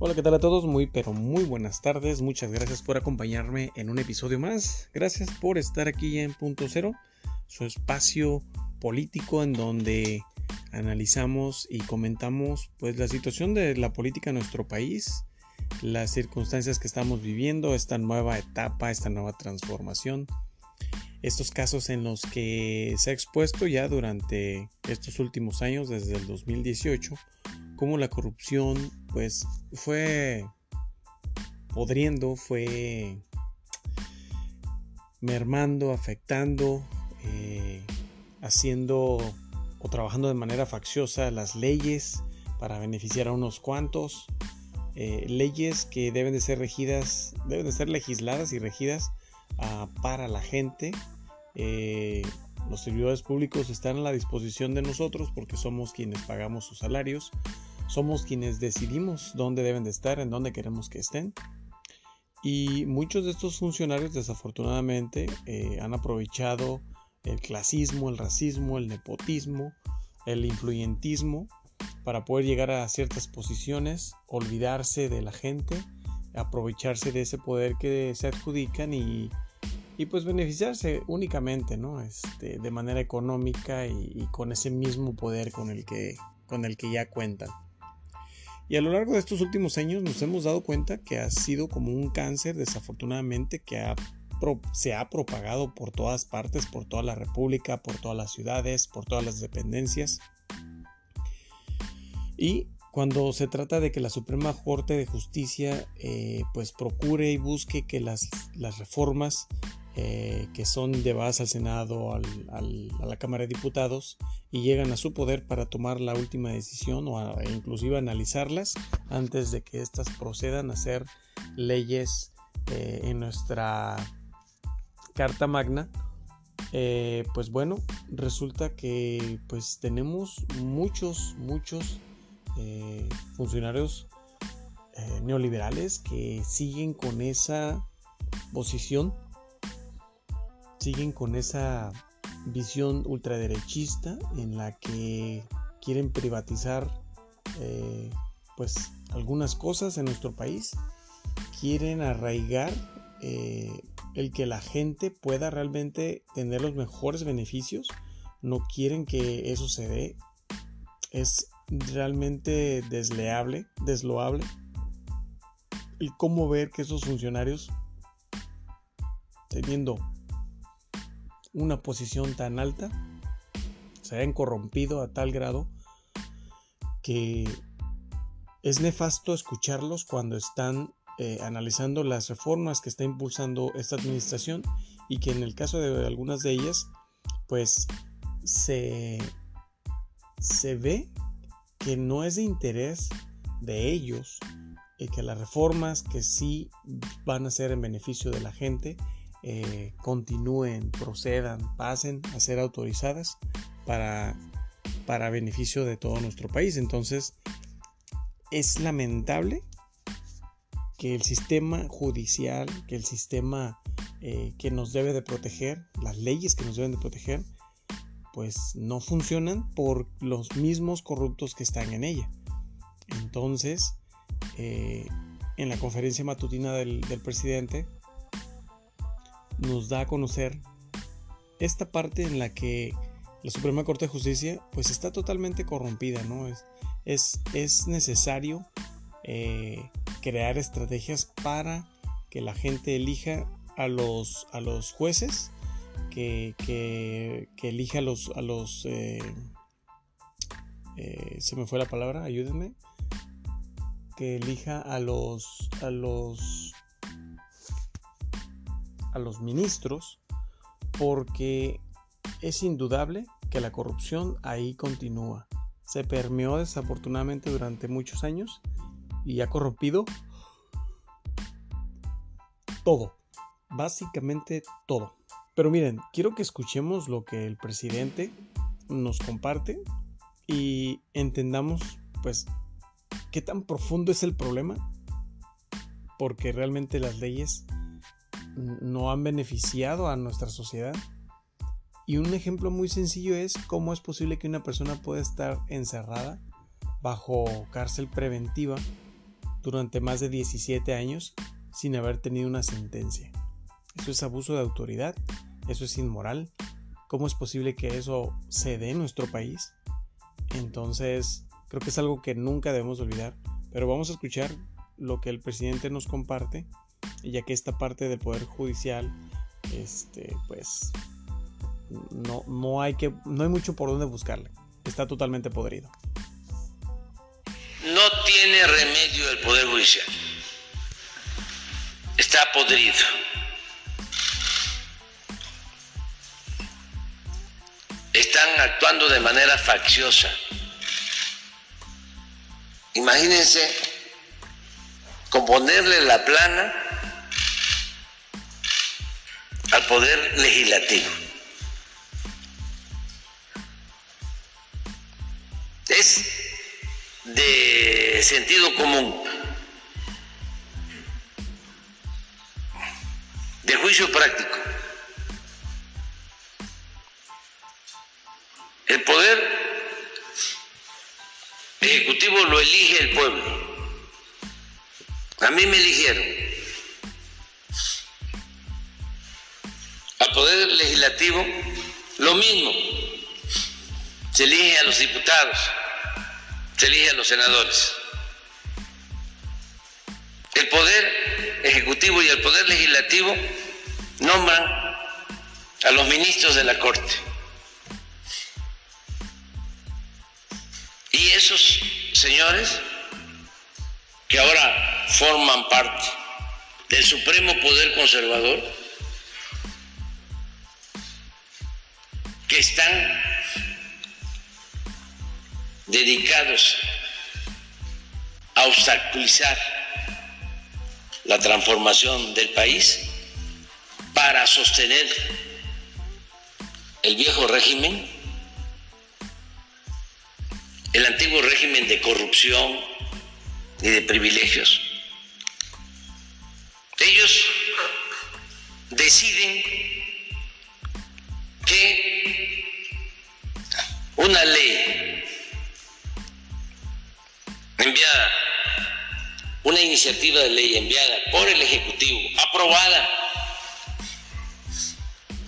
Hola, ¿qué tal a todos? Muy, pero muy buenas tardes. Muchas gracias por acompañarme en un episodio más. Gracias por estar aquí en Punto Cero, su espacio político en donde analizamos y comentamos pues la situación de la política en nuestro país, las circunstancias que estamos viviendo, esta nueva etapa, esta nueva transformación, estos casos en los que se ha expuesto ya durante estos últimos años, desde el 2018, cómo la corrupción pues fue podriendo, fue mermando, afectando, eh, haciendo o trabajando de manera facciosa las leyes para beneficiar a unos cuantos, eh, leyes que deben de ser regidas, deben de ser legisladas y regidas ah, para la gente. Eh, los servidores públicos están a la disposición de nosotros porque somos quienes pagamos sus salarios, somos quienes decidimos dónde deben de estar, en dónde queremos que estén. Y muchos de estos funcionarios desafortunadamente eh, han aprovechado el clasismo, el racismo, el nepotismo, el influyentismo para poder llegar a ciertas posiciones, olvidarse de la gente, aprovecharse de ese poder que se adjudican y, pues beneficiarse únicamente, ¿no? Este, de manera económica y, y, con ese mismo poder con el que, con el que ya cuentan. Y a lo largo de estos últimos años nos hemos dado cuenta que ha sido como un cáncer desafortunadamente que se ha propagado por todas partes, por toda la República, por todas las ciudades, por todas las dependencias. Y cuando se trata de que la Suprema Corte de Justicia eh, pues procure y busque que las, las reformas eh, que son llevadas al Senado, a la Cámara de Diputados y llegan a su poder para tomar la última decisión o a, e inclusive analizarlas antes de que éstas procedan a ser leyes eh, en nuestra Carta Magna. Eh, pues bueno, resulta que pues tenemos muchos, muchos funcionarios neoliberales que siguen con esa posición siguen con esa visión ultraderechista en la que quieren privatizar eh, pues algunas cosas en nuestro país. Quieren arraigar eh, el que la gente pueda realmente tener los mejores beneficios. No quieren que eso se dé. Es realmente desleable desloable el cómo ver que esos funcionarios teniendo una posición tan alta, se hayan corrompido a tal grado que es nefasto escucharlos cuando están eh, analizando las reformas que está impulsando esta administración y que en el caso de algunas de ellas pues se, se ve que no es de interés de ellos y que las reformas que sí van a ser en beneficio de la gente eh, continúen, procedan, pasen a ser autorizadas para, para beneficio de todo nuestro país. Entonces, es lamentable que el sistema judicial, que el sistema eh, que nos debe de proteger, las leyes que nos deben de proteger, pues no funcionan por los mismos corruptos que están en ella. Entonces, eh, en la conferencia matutina del presidente, nos da a conocer esta parte en la que la Suprema Corte de Justicia pues está totalmente corrompida, ¿no? Es, es, es necesario eh, crear estrategias para que la gente elija a los, a los jueces, que, que, elija a los... A los eh, eh, se me fue la palabra, ayúdenme. Que elija a los, a los los ministros porque es indudable que la corrupción ahí continúa. Se permeó desafortunadamente durante muchos años y ha corrompido todo, básicamente todo. Pero miren, quiero que escuchemos lo que el presidente nos comparte y entendamos pues qué tan profundo es el problema porque realmente las leyes no han beneficiado a nuestra sociedad. Y un ejemplo muy sencillo es cómo es posible que una persona pueda estar encerrada bajo cárcel preventiva durante más de 17 años sin haber tenido una sentencia. Eso es abuso de autoridad, eso es inmoral. ¿Cómo es posible que eso se dé en nuestro país? Entonces, creo que es algo que nunca debemos olvidar. Pero vamos a escuchar lo que el presidente nos comparte, ya que esta parte del Poder Judicial, este, pues, no, no, hay que, no hay mucho por dónde buscarle. Está totalmente podrido. No tiene remedio el Poder Judicial. Está podrido. Están actuando de manera facciosa. Imagínense componerle la plana al Poder Legislativo. Es de sentido común, de juicio práctico. El poder ejecutivo lo elige el pueblo. A mí me eligieron. Poder legislativo, lo mismo. Se elige a los diputados se elige a los senadores. El poder ejecutivo y el poder legislativo nombran a los ministros de la Corte. Y esos señores que ahora forman parte del Supremo Poder Conservador, están dedicados a obstaculizar la transformación del país para sostener el viejo régimen, el antiguo régimen de corrupción y de privilegios. Una iniciativa de ley enviada por el Ejecutivo, aprobada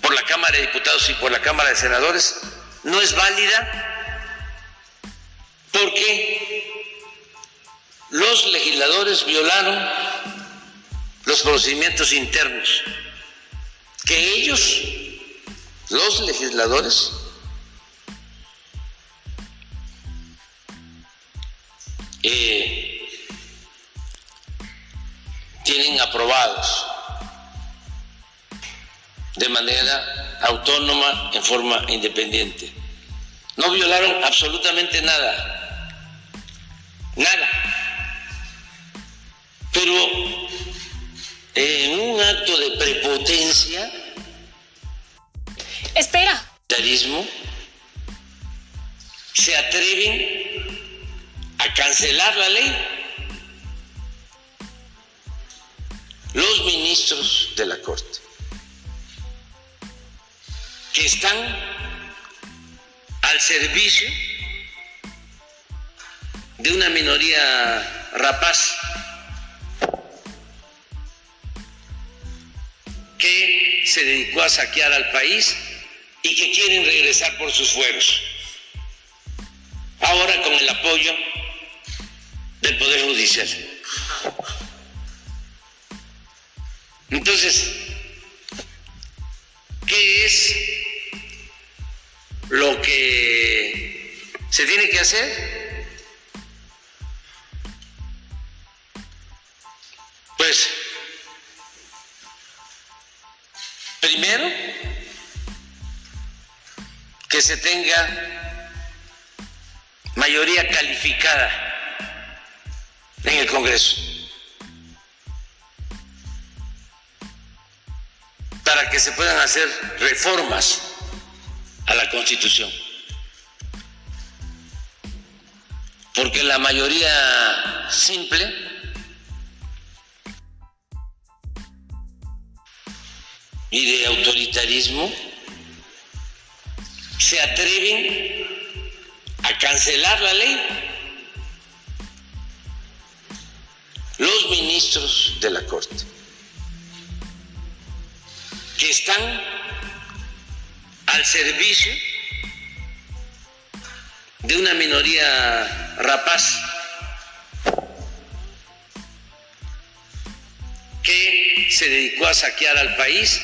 por la Cámara de Diputados y por la Cámara de Senadores, no es válida porque los legisladores violaron los procedimientos internos que ellos, los legisladores, Eh, aprobados de manera autónoma, en forma independiente. No violaron absolutamente nada, nada. Pero en un acto de prepotencia, espera, se atreven a cancelar la ley. Los ministros de la Corte que están al servicio de una minoría rapaz que se dedicó a saquear al país y que quieren regresar por sus fueros. Ahora con el apoyo del Poder Judicial. Entonces, ¿qué es lo que se tiene que hacer? Pues, primero, que se tenga mayoría calificada en el Congreso para que se puedan hacer reformas a la Constitución. Porque la mayoría simple y de autoritarismo se atreven a cancelar la ley los ministros de la Corte, que están al servicio de una minoría rapaz que se dedicó a saquear al país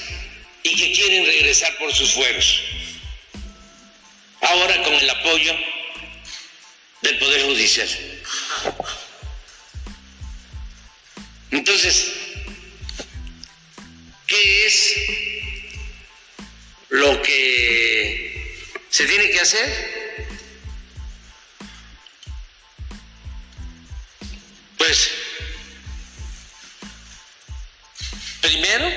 y que quieren regresar por sus fueros. Ahora con el apoyo del Poder Judicial. Entonces, ¿qué es lo que se tiene que hacer? Pues, primero,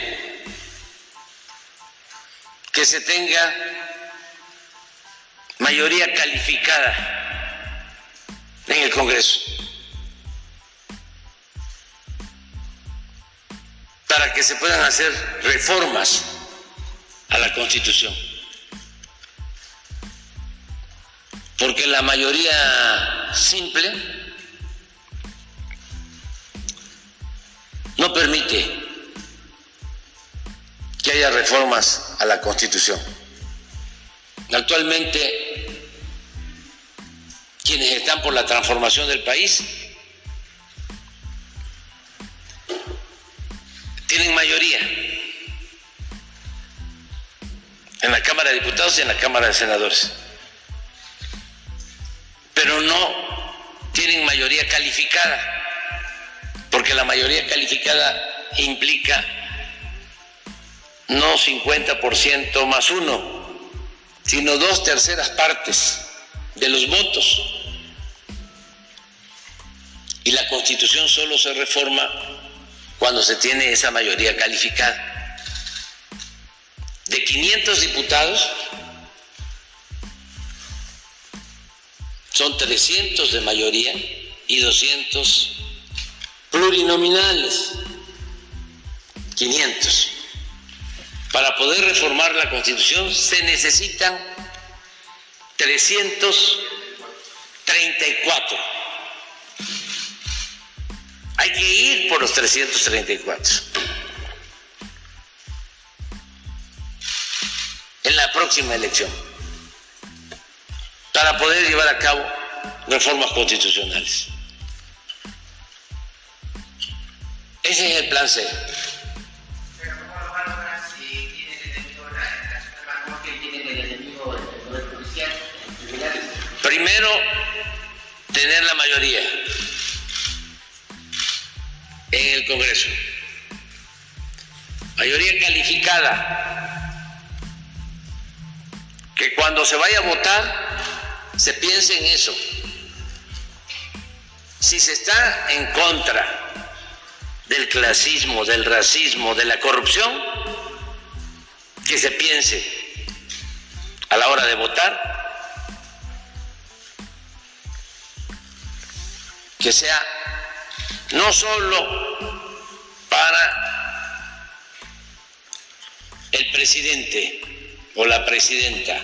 que se tenga mayoría calificada en el Congreso. Que se puedan hacer reformas a la Constitución. Porque la mayoría simple no permite que haya reformas a la Constitución. Actualmente, quienes están por la transformación del país Cámara de Diputados y en la Cámara de Senadores, pero no tienen mayoría calificada, porque la mayoría calificada implica no 50% más uno, sino dos terceras partes de los votos. Y la constitución solo se reforma cuando se tiene esa mayoría calificada. De 500 diputados, son 300 de mayoría y 200 plurinominales. 500. Para poder reformar la Constitución se necesitan 334 hay que ir por los 334. La próxima elección. Para poder llevar a cabo reformas constitucionales. Ese es el plan C. Primero, tener la mayoría en el Congreso. Mayoría calificada. Que cuando se vaya a votar se piense en eso. Si se está en contra del clasismo, del racismo, de la corrupción, que se piense a la hora de votar que sea no solo para el presidente o la presidenta,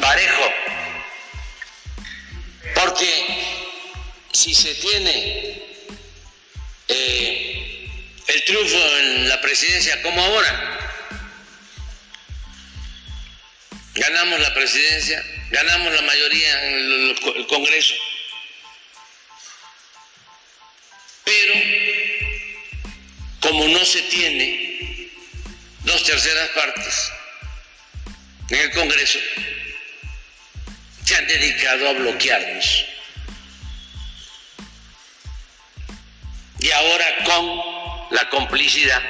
parejo, porque si se tiene eh, el triunfo en la presidencia como ahora, ganamos la presidencia, ganamos la mayoría en el Congreso, Pero como no se tiene terceras partes en el Congreso, se han dedicado a bloquearnos. Y ahora con la complicidad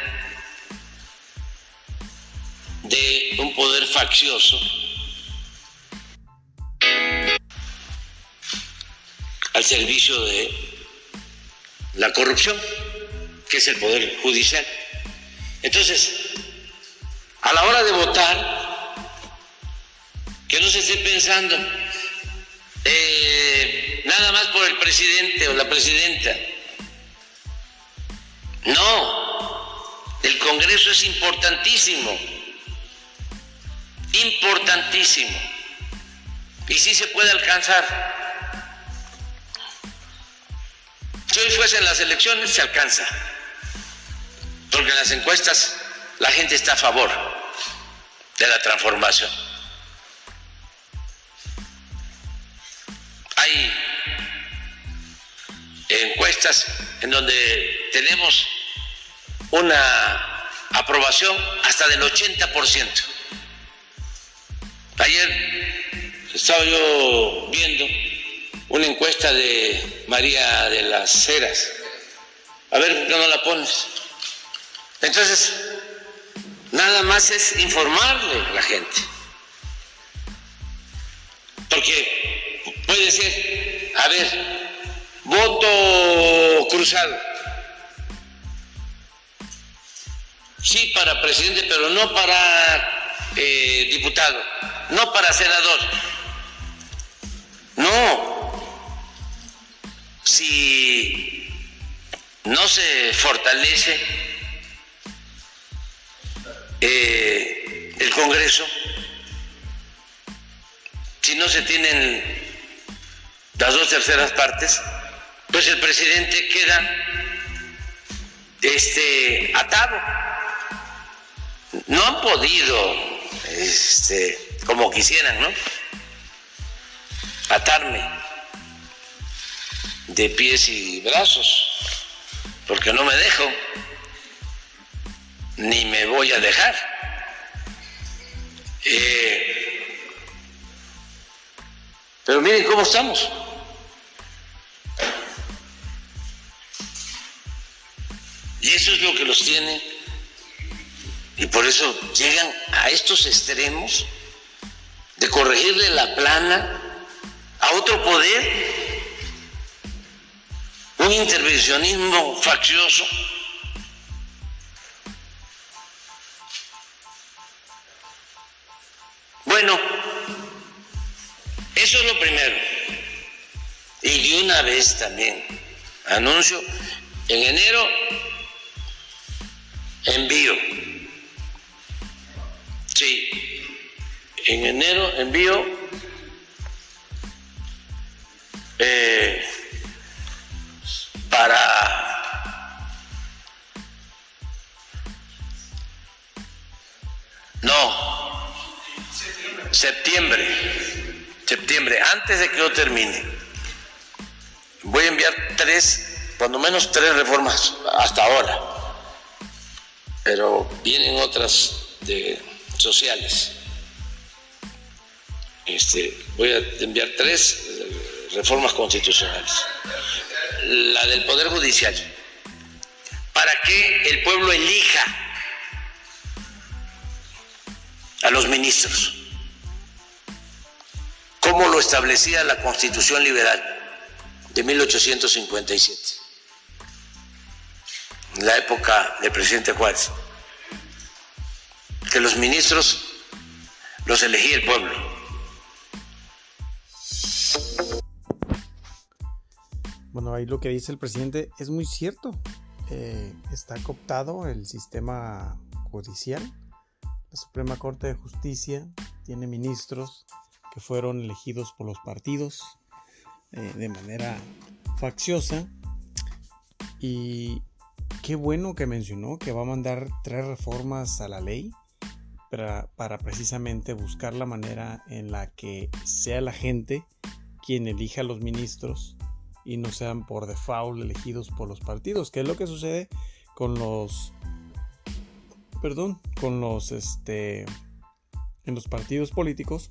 de un poder faccioso al servicio de la corrupción, que es el Poder Judicial. Entonces, de votar, que no se esté pensando eh, nada más por el presidente o la presidenta. No, el Congreso es importantísimo, importantísimo. Y sí se puede alcanzar Si hoy fuesen las elecciones, se alcanza. Porque en las encuestas la gente está a favor de la transformación. Hay encuestas en donde tenemos una aprobación hasta del 80%. Ayer estaba yo viendo una encuesta de María de las Heras. A ver, ¿por qué no la pones? Entonces, nada más es informarle a la gente. Porque puede ser, a ver, voto cruzado. Sí para presidente, pero no para eh, diputado, no para senador. No. Si no se fortalece eh, el Congreso, si no se tienen las dos terceras partes, pues el presidente queda este, atado. No han podido, este, como quisieran, ¿no? Atarme de pies y brazos, porque no me dejo, ni me voy a dejar. Eh, pero miren cómo estamos. Y eso es lo que los tiene. Y por eso llegan a estos extremos de corregirle la plana a otro poder, un intervencionismo faccioso. Bueno, eso es lo primero. Y de una vez también anuncio, en enero envío. Sí, en enero envío eh, para... No, septiembre, septiembre, antes de que yo termine. Voy a enviar tres, cuando menos tres reformas hasta ahora pero vienen otras de sociales. Este, voy a enviar tres eh, reformas constitucionales. La del Poder Judicial, para que el pueblo elija a los ministros, como lo establecía la Constitución Liberal de 1857 en la época del presidente Juárez, que los ministros los elegía el pueblo. Bueno, ahí lo que dice el presidente es muy cierto. Eh, está cooptado el sistema judicial. La Suprema Corte de Justicia tiene ministros que fueron elegidos por los partidos eh, de manera facciosa. Y qué bueno que mencionó que va a mandar tres reformas a la ley para, para, precisamente buscar la manera en la que sea la gente quien elija a los ministros y no sean por default elegidos por los partidos, que es lo que sucede con los perdón, con los este en los partidos políticos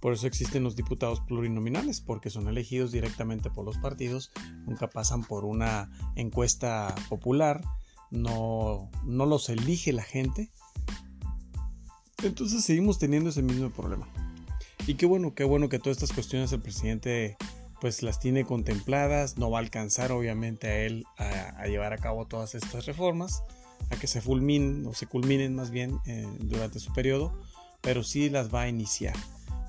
por eso existen los diputados plurinominales, porque son elegidos directamente por los partidos, nunca pasan por una encuesta popular, no, no los elige la gente. Entonces seguimos teniendo ese mismo problema. Y qué bueno, qué bueno que todas estas cuestiones el presidente pues las tiene contempladas, no va a alcanzar obviamente a él a, llevar a cabo todas estas reformas, a que se fulminen o se culminen más bien eh, durante su periodo, pero sí las va a iniciar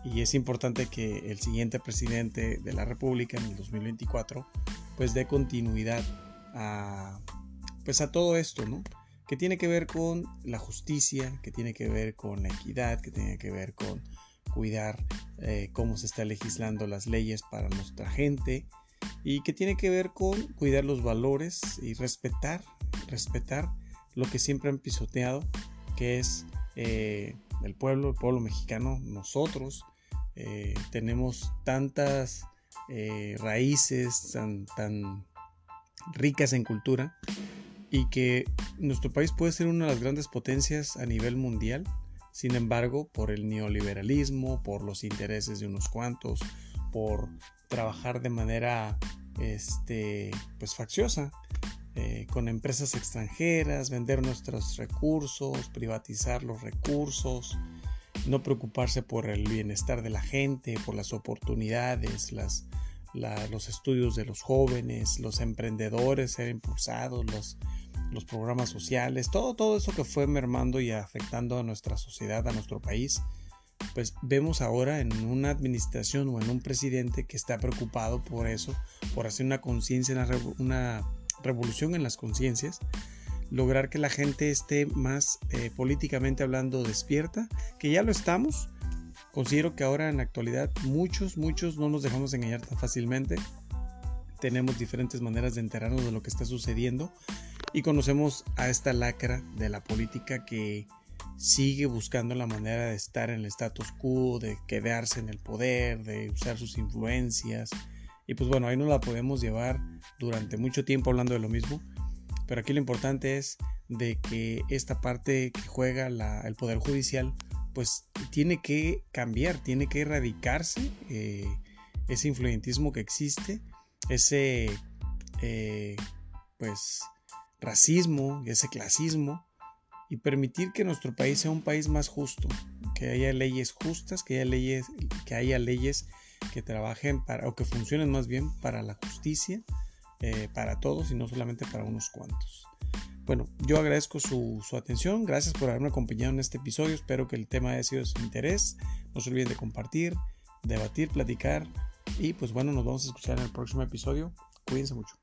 y es importante que el siguiente presidente de la República en el 2024 pues dé continuidad a pues a todo esto, ¿no? Que tiene que ver con la justicia, que tiene que ver con la equidad, que tiene que ver con cuidar eh, cómo se está legislando las leyes para nuestra gente y que tiene que ver con cuidar los valores y respetar, respetar lo que siempre han pisoteado, que es eh, el pueblo, el pueblo mexicano, nosotros. Eh, tenemos tantas eh, raíces tan, tan ricas en cultura y que nuestro país puede ser una de las grandes potencias a nivel mundial. Sin embargo, por el neoliberalismo, por los intereses de unos cuantos, por trabajar de manera este, pues facciosa, eh, con empresas extranjeras, vender nuestros recursos, privatizar los recursos, no preocuparse por el bienestar de la gente, por las oportunidades, los estudios de los jóvenes, los emprendedores ser impulsados, los, los programas sociales, todo, todo eso que fue mermando y afectando a nuestra sociedad, a nuestro país, pues vemos ahora en una administración o en un presidente que está preocupado por eso, por hacer una conciencia, una, revolución en las conciencias, lograr que la gente esté más eh, políticamente hablando despierta, que ya lo estamos. Considero que ahora en la actualidad muchos, muchos no nos dejamos engañar tan fácilmente. Tenemos diferentes maneras de enterarnos de lo que está sucediendo y conocemos a esta lacra de la política que sigue buscando la manera de estar en el status quo, de quedarse en el poder, de usar sus influencias. Y pues bueno, ahí no la podemos llevar durante mucho tiempo hablando de lo mismo. Pero aquí lo importante es de que esta parte que juega el Poder Judicial, pues tiene que cambiar, tiene que erradicarse eh, ese influyentismo que existe, ese eh, pues racismo, ese clasismo y permitir que nuestro país sea un país más justo, que haya leyes justas, que haya leyes, que haya leyes que trabajen para, o que funcionen más bien para la justicia, eh, para todos y no solamente para unos cuantos. Bueno, yo agradezco su, su, atención, gracias por haberme acompañado en este episodio, espero que el tema haya sido de su interés, no se olviden de compartir, debatir, platicar. Y pues bueno, nos vamos a escuchar en el próximo episodio, cuídense mucho.